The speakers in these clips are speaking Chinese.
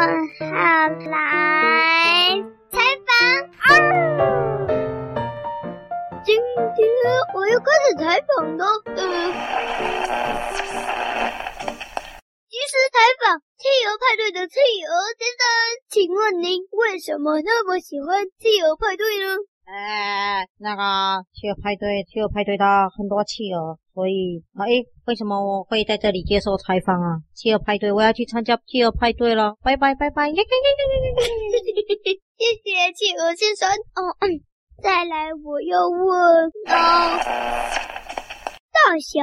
好来采访啊！今天我要开始采访了。呃，即时采访企鹅派对的企鹅先生，请问您为什么那么喜欢企鹅派对呢？哎，那个企鹅派对，企鹅派对的很多企鹅，所以哎，为什么我会在这里接受采访啊？企鹅派对，我要去参加企鹅派对了，拜拜拜拜，耶耶耶耶耶耶！谢谢企鹅先生。哦，嗯，再来，我要问啊，大侠。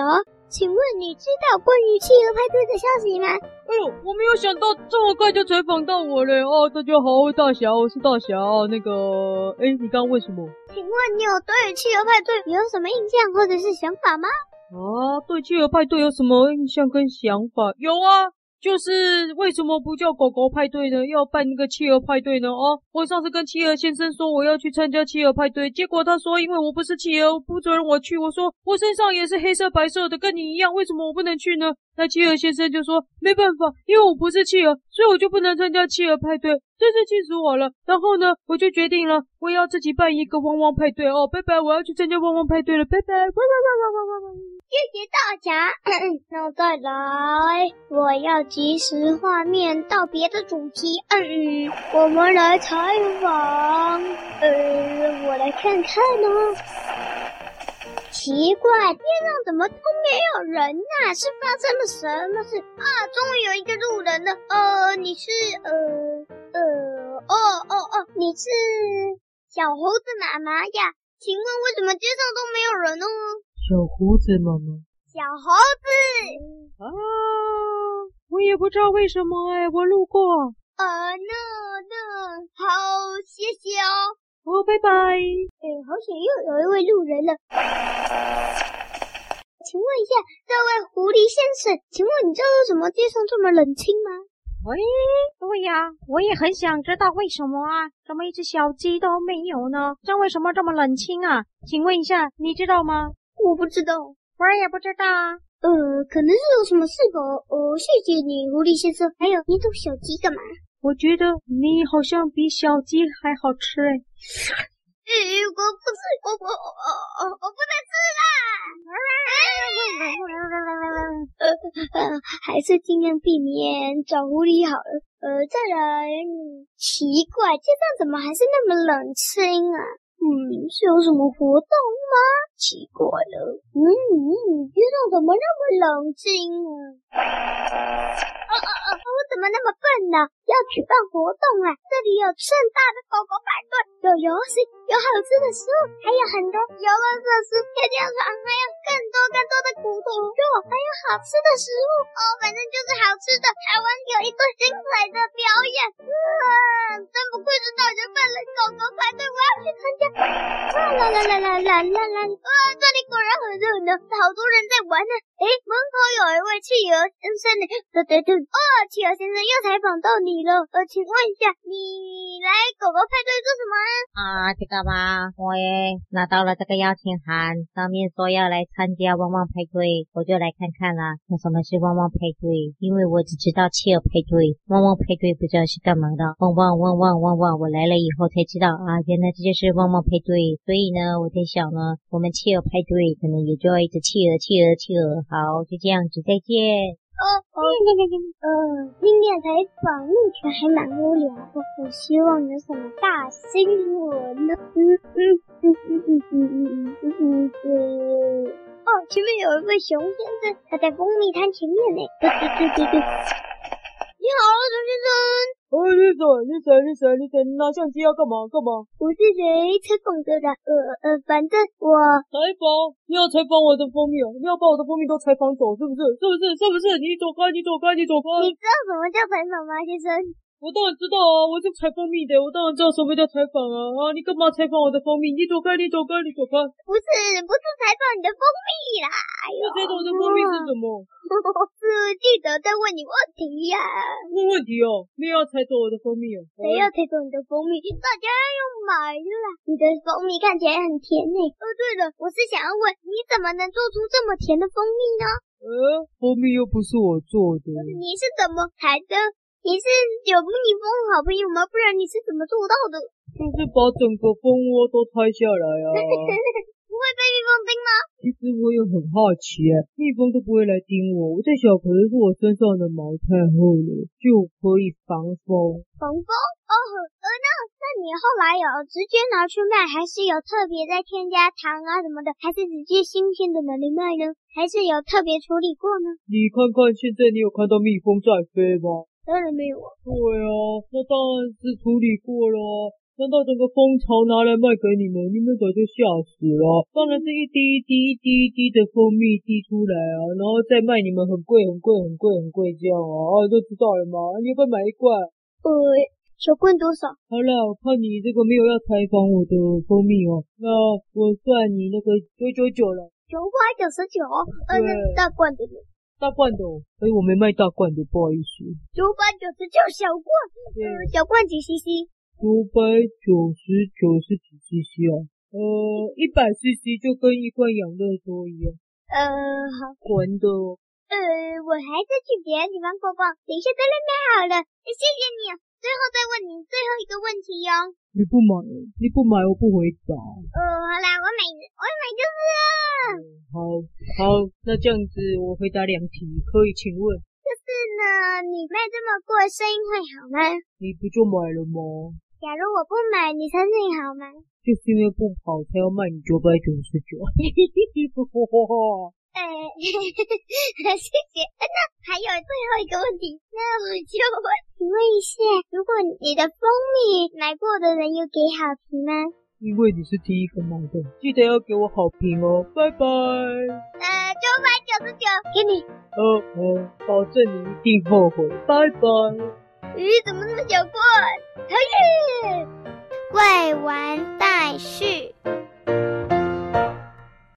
请问你知道关于企鹅派对的消息吗？哎呦，我没有想到这么快就采访到我嘞！哦，大家好，我是大侠，我是大侠。那个，哎，你刚刚问什么？请问你有对企鹅派对有什么印象或者是想法吗？啊，对企鹅派对有什么印象跟想法？有啊。就是为什么不叫狗狗派对呢？要办一个企鹅派对呢？哦，我上次跟企鹅先生说我要去参加企鹅派对，结果他说因为我不是企鹅，不准我去。我说我身上也是黑色白色的，跟你一样，为什么我不能去呢？那企鹅先生就说没办法，因为我不是企鹅，所以我就不能参加企鹅派对，真是气死我了。然后呢，我就决定了，我要自己办一个汪汪派对哦，拜拜，我要去参加汪汪派对了，拜拜，汪汪汪汪汪汪汪。谢谢大家，那再来，我要及时画面到别的主题。嗯，我们来采访。呃，我来看看呢、哦。奇怪，天上怎么都没有人呐、是发生了什么事啊？终于有一个路人了。呃，你是呃呃哦哦哦，你是小猴子妈妈呀？请问为什么街上都没有人呢？小胡子妈妈，小猴子啊，我也不知道为什么哎，我路过。呃，那那好，谢谢哦。哦，拜拜。哎，好险又有一位路人了。请问一下，这位狐狸先生，请问你知道为什么街上这么冷清吗？喂，对呀，我也很想知道为什么啊，怎么一只小鸡都没有呢？这为什么这么冷清啊？请问一下，你知道吗？我不知道，我也不知道啊。呃，可能是有什么事吧。哦，谢谢你，狐狸先生。还有，你逗小鸡干嘛？我觉得你好像比小鸡还好吃哎。呃，我不吃，我我我我我不能吃啦。还是尽量避免找狐狸好了。呃，再来，奇怪，街上怎么还是那么冷清啊？嗯，是有什么活动吗？奇怪了，嗯嗯，街上怎么那么冷清啊？啊啊啊！我怎么那么笨呢？要举办活动啊！这里有盛大的狗狗派对，有游戏，有好吃的食物，还有很多游乐设施、跳跳床，还有更多更多的骨头肉，还有好吃的食物哦，反正就是好吃的。台湾有一对精彩的表演，嗯，真不愧是大侠办了狗狗派对，我要去。啦啦啦啦啦啦啦！哇，这里果然很热闹，好多人在玩呢。哎，门口有一位企鹅先生呢。对对对，哦，企鹅先生又采访到你了。呃，请问一下，你来狗狗派对做什么啊？啊，这个吧，我也拿到了这个邀请函，上面说要来参加汪汪派对，我就来看看啦。那什么是汪汪派对？因为我只知道企鹅派对，汪汪派对不知道是干嘛的。汪汪汪汪汪汪，我来了以后才知道啊，原来这就是汪汪派对。所以呢，我在想呢，我们企鹅派对对可能也就要一只企鹅，企鹅，企鹅。好，就这样子，再见。哦哦，呃，今天采访目前还蛮无聊的，我希望有什么大新闻呢？嗯嗯嗯嗯嗯嗯嗯嗯嗯，哦，前面有一位熊先生，他在蜂蜜摊前面呢。对对对对对。你好，熊先生。哎，你谁？你谁？你谁？你谁？你拿相机要干嘛？干嘛？我是谁？采访的啦。呃呃，反正我采访。你要采访我的蜂蜜哦？你要把我的蜂蜜都采访走，是不是？是不是？是不是？你走开！你走开！你走开！你知道什么叫采访吗，先生？我当然知道啊，我是采蜂蜜的，我当然知道什么叫采访啊！啊，你干嘛采访我的蜂蜜？你走开，你走开，你走开！不是，不是采访你的蜂蜜啦！哎呦，采访我的蜂蜜是什么？是记得在问你问题呀、啊。问问题哦，没有要采走我的蜂蜜哦。谁要采走你的蜂蜜？大家要买啦！你的蜂蜜看起来很甜呢。哦，对了，我是想要问，你怎么能做出这么甜的蜂蜜呢？呃，蜂蜜又不是我做的。你是怎么采的？你是有蜜蜂好朋友吗？不然你是怎么做到的？就是把整个蜂窝都拆下来啊。不会被蜜蜂叮吗？其实我也很好奇，蜜蜂都不会来叮我。我在想，可能是我身上的毛太厚了，就可以防蜂。防蜂？哦，呃，那那你后来有直接拿去卖，还是有特别在添加糖啊什么的，还是直接新鲜的拿来卖呢？还是有特别处理过呢？你看看现在，你有看到蜜蜂在飞吗？当然没有啊。对啊，那当然是处理过了。难道整个蜂巢拿来卖给你们，你们早就吓死了。当然是一滴一滴一滴一滴的蜂蜜滴出来啊，然后再卖你们很贵很贵很贵很贵这样啊，啊，就知道了吗？你要不要买一罐？呃，小罐多少？好了，我看你这个没有要采访我的蜂蜜哦，那我算你那个九九九了。九块九十九？呃，那大罐的呢？大罐的哦，哎，我没卖大罐的，不好意思。九百九十九小罐，呃，小罐几 CC？九百九十九是几 CC 啊？呃，一百 CC 就跟一罐养乐多一样。呃，好。混的。呃，我还是去别的地方逛逛，等一下再来买好了。谢谢你。最后再问你最后一个问题哟。你不买，你不买我不回答。呃，好啦，我买，我买就是了。嗯，好，好，那这样子我回答两题，可以请问？就是呢，你卖这么贵，生意会好吗？你不就买了吗？假如我不买，你生意好吗？就是因为不好才要卖你九百九十九。呃 谢谢。那还有最后一个问题，那我就问，请问一下，如果你的蜂蜜买过的人有给好评吗？因为你是第一个买的，记得要给我好评哦。拜拜。呃，九百九十九，给你。哦哦，保证你一定后悔。拜拜。咦，怎么那么小怪？讨厌！未完待续。